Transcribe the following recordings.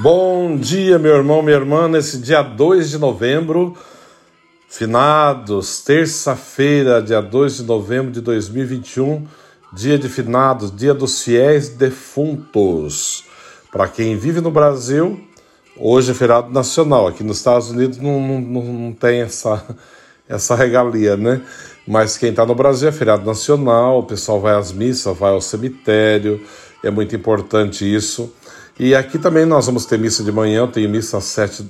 Bom dia, meu irmão, minha irmã, nesse dia 2 de novembro, finados, terça-feira, dia 2 de novembro de 2021, dia de finados, dia dos fiéis defuntos. Para quem vive no Brasil, hoje é feriado nacional, aqui nos Estados Unidos não, não, não tem essa, essa regalia, né? Mas quem está no Brasil é feriado nacional, o pessoal vai às missas, vai ao cemitério, é muito importante isso. E aqui também nós vamos ter missa de manhã, eu tenho missa às sete,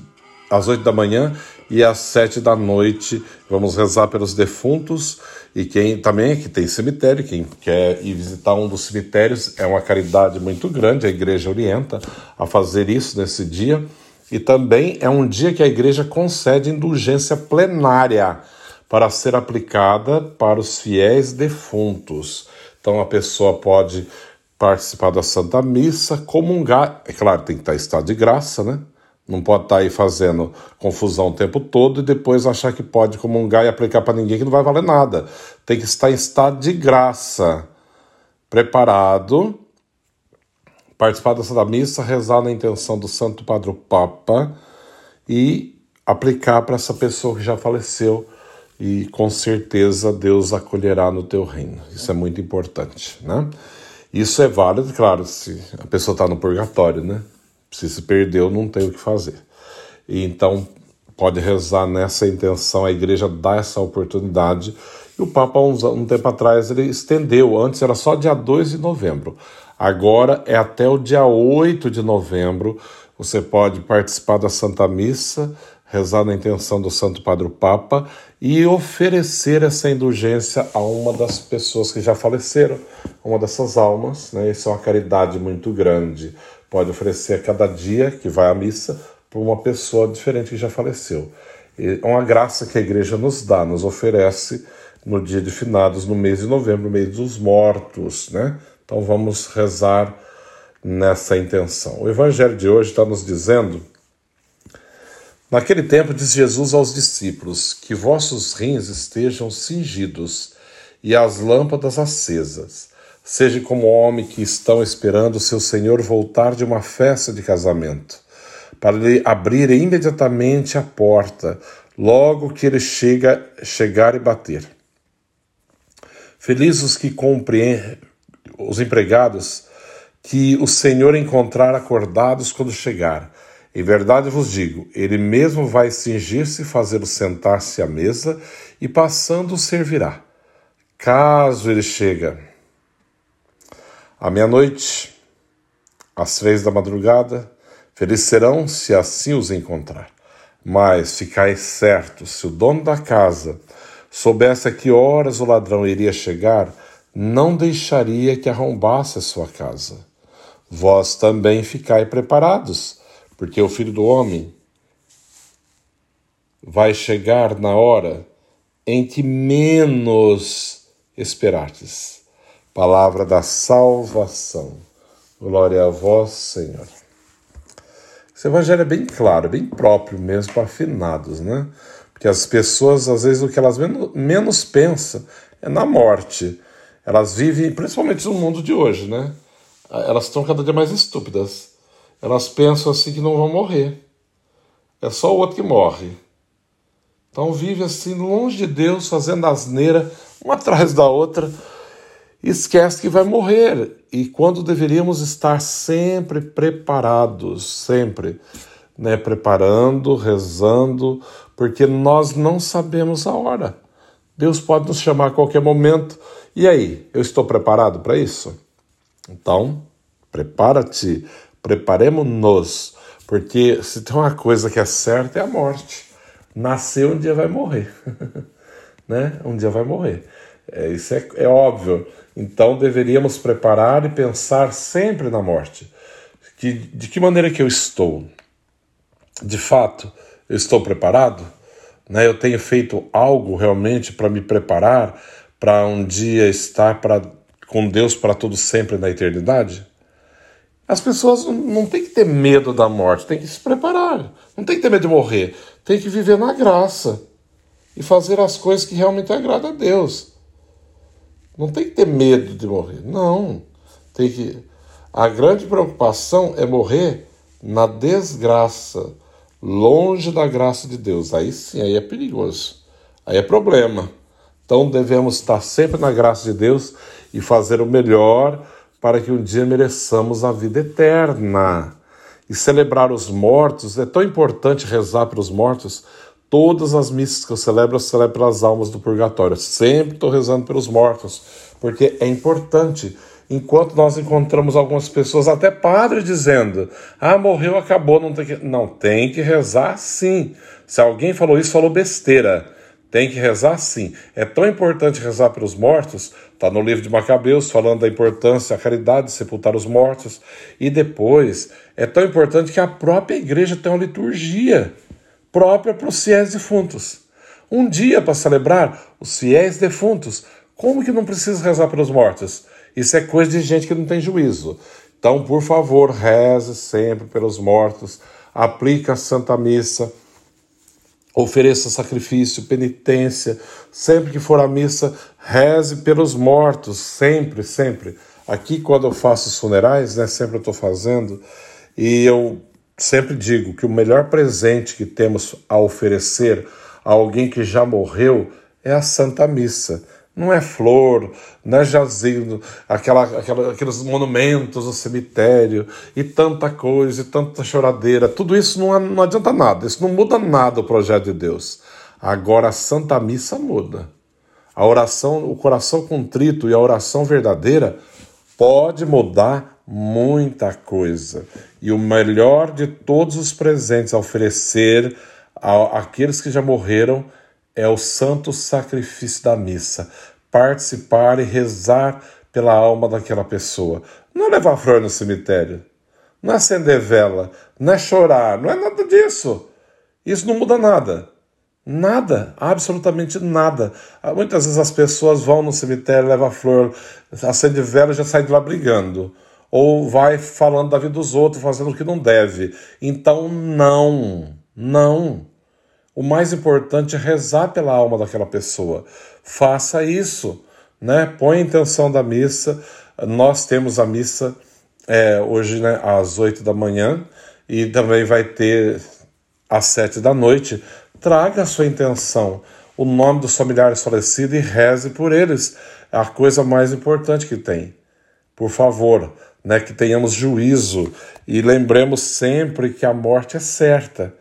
às oito da manhã e às sete da noite. Vamos rezar pelos defuntos e quem também que tem cemitério, quem quer ir visitar um dos cemitérios, é uma caridade muito grande, a igreja orienta a fazer isso nesse dia. E também é um dia que a igreja concede indulgência plenária para ser aplicada para os fiéis defuntos. Então a pessoa pode participar da Santa Missa, comungar. É claro, tem que estar em estado de graça, né? Não pode estar aí fazendo confusão o tempo todo e depois achar que pode comungar e aplicar para ninguém que não vai valer nada. Tem que estar em estado de graça, preparado, participar da Santa Missa, rezar na intenção do Santo Padre Papa e aplicar para essa pessoa que já faleceu e com certeza Deus acolherá no teu reino. Isso é muito importante, né? Isso é válido, claro, se a pessoa está no purgatório, né? Se se perdeu, não tem o que fazer. Então pode rezar nessa intenção, a igreja dá essa oportunidade. E o Papa, um tempo atrás, ele estendeu. Antes era só dia 2 de novembro. Agora é até o dia 8 de novembro. Você pode participar da Santa Missa rezar na intenção do Santo Padre Papa e oferecer essa indulgência a uma das pessoas que já faleceram, uma dessas almas. Né? Isso é uma caridade muito grande. Pode oferecer a cada dia que vai à missa para uma pessoa diferente que já faleceu. É uma graça que a igreja nos dá, nos oferece no dia de finados, no mês de novembro, mês dos mortos. Né? Então vamos rezar nessa intenção. O evangelho de hoje está nos dizendo Naquele tempo disse Jesus aos discípulos: Que vossos rins estejam cingidos e as lâmpadas acesas. Seja como homem que estão esperando seu senhor voltar de uma festa de casamento, para lhe abrir imediatamente a porta, logo que ele chega, chegar e bater. Felizes os que compreendem, os empregados, que o Senhor encontrar acordados quando chegar. Em verdade vos digo: ele mesmo vai cingir-se, fazê-lo sentar-se à mesa e passando o servirá. Caso ele chega à meia-noite, às três da madrugada, felizes serão se assim os encontrar. Mas ficai certo, se o dono da casa soubesse a que horas o ladrão iria chegar, não deixaria que arrombasse a sua casa. Vós também ficai preparados porque o filho do homem vai chegar na hora em que menos esperardes. Palavra da salvação. Glória a vós, Senhor. Esse evangelho é bem claro, bem próprio mesmo para afinados, né? Porque as pessoas, às vezes, o que elas menos, menos pensam é na morte. Elas vivem, principalmente no mundo de hoje, né? Elas estão cada dia mais estúpidas elas pensam assim que não vão morrer. É só o outro que morre. Então vive assim longe de Deus, fazendo asneira, uma atrás da outra, e esquece que vai morrer. E quando deveríamos estar sempre preparados, sempre, né, preparando, rezando, porque nós não sabemos a hora. Deus pode nos chamar a qualquer momento. E aí, eu estou preparado para isso? Então, prepara-te Preparemos-nos, porque se tem uma coisa que é certa é a morte. Nascer um dia vai morrer, né? Um dia vai morrer. É, isso é, é óbvio. Então deveríamos preparar e pensar sempre na morte. Que, de que maneira que eu estou? De fato, eu estou preparado? Né? Eu tenho feito algo realmente para me preparar para um dia estar pra, com Deus para todo sempre na eternidade? As pessoas não têm que ter medo da morte, tem que se preparar. Não tem que ter medo de morrer. Tem que viver na graça e fazer as coisas que realmente agradam a Deus. Não tem que ter medo de morrer. Não. Tem que. A grande preocupação é morrer na desgraça, longe da graça de Deus, aí sim, aí é perigoso, aí é problema. Então devemos estar sempre na graça de Deus e fazer o melhor para que um dia mereçamos a vida eterna. E celebrar os mortos, é tão importante rezar pelos mortos. Todas as missas que eu celebro, eu celebro pelas almas do purgatório. sempre estou rezando pelos mortos, porque é importante enquanto nós encontramos algumas pessoas, até padre, dizendo: ah, morreu, acabou, não tem que. Não, tem que rezar sim. Se alguém falou isso, falou besteira. Tem que rezar sim. É tão importante rezar pelos mortos, está no livro de Macabeus, falando da importância, a caridade de sepultar os mortos. E depois, é tão importante que a própria igreja tem uma liturgia própria para os fiéis defuntos. Um dia para celebrar os fiéis defuntos. Como que não precisa rezar pelos mortos? Isso é coisa de gente que não tem juízo. Então, por favor, reze sempre pelos mortos, aplique a Santa Missa, ofereça sacrifício, penitência. Sempre que for à missa, reze pelos mortos, sempre, sempre. Aqui, quando eu faço os funerais, né, sempre eu estou fazendo, e eu sempre digo que o melhor presente que temos a oferecer a alguém que já morreu é a Santa Missa não é flor, não é jazido, aquela, aquela, aqueles monumentos no cemitério e tanta coisa, e tanta choradeira. Tudo isso não, não adianta nada, isso não muda nada o projeto de Deus. Agora a Santa Missa muda. A oração, o coração contrito e a oração verdadeira pode mudar muita coisa. E o melhor de todos os presentes a oferecer àqueles que já morreram é o santo sacrifício da missa. Participar e rezar pela alma daquela pessoa. Não é levar flor no cemitério. Não é acender vela. Não é chorar. Não é nada disso. Isso não muda nada. Nada, absolutamente nada. Muitas vezes as pessoas vão no cemitério, levam flor, acende vela e já sai de lá brigando. Ou vai falando da vida dos outros, fazendo o que não deve. Então, não, não. O mais importante é rezar pela alma daquela pessoa. Faça isso, né? Põe a intenção da missa. Nós temos a missa é, hoje né, às oito da manhã e também vai ter às sete da noite. Traga a sua intenção, o nome dos familiares falecidos e reze por eles. É a coisa mais importante que tem. Por favor, né, que tenhamos juízo e lembremos sempre que a morte é certa.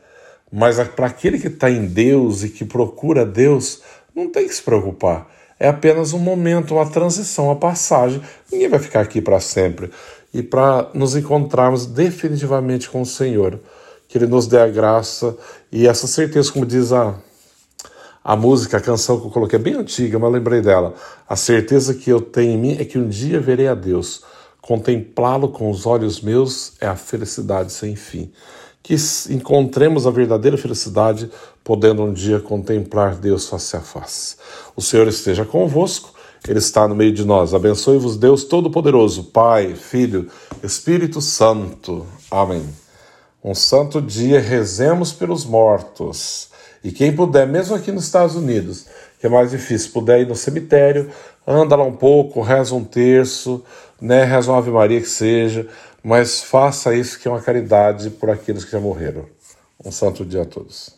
Mas para aquele que está em Deus e que procura Deus, não tem que se preocupar. É apenas um momento, uma transição, uma passagem. Ninguém vai ficar aqui para sempre. E para nos encontrarmos definitivamente com o Senhor, que Ele nos dê a graça e essa certeza, como diz a, a música, a canção que eu coloquei, é bem antiga, mas lembrei dela. A certeza que eu tenho em mim é que um dia verei a Deus. Contemplá-lo com os olhos meus é a felicidade sem fim que encontremos a verdadeira felicidade, podendo um dia contemplar Deus face a face. O Senhor esteja convosco, Ele está no meio de nós. Abençoe-vos, Deus Todo-Poderoso, Pai, Filho, Espírito Santo. Amém. Um santo dia, rezemos pelos mortos. E quem puder, mesmo aqui nos Estados Unidos, que é mais difícil, puder ir no cemitério, anda lá um pouco, reza um terço, né, reza uma Ave Maria que seja, mas faça isso que é uma caridade por aqueles que já morreram. Um santo dia a todos.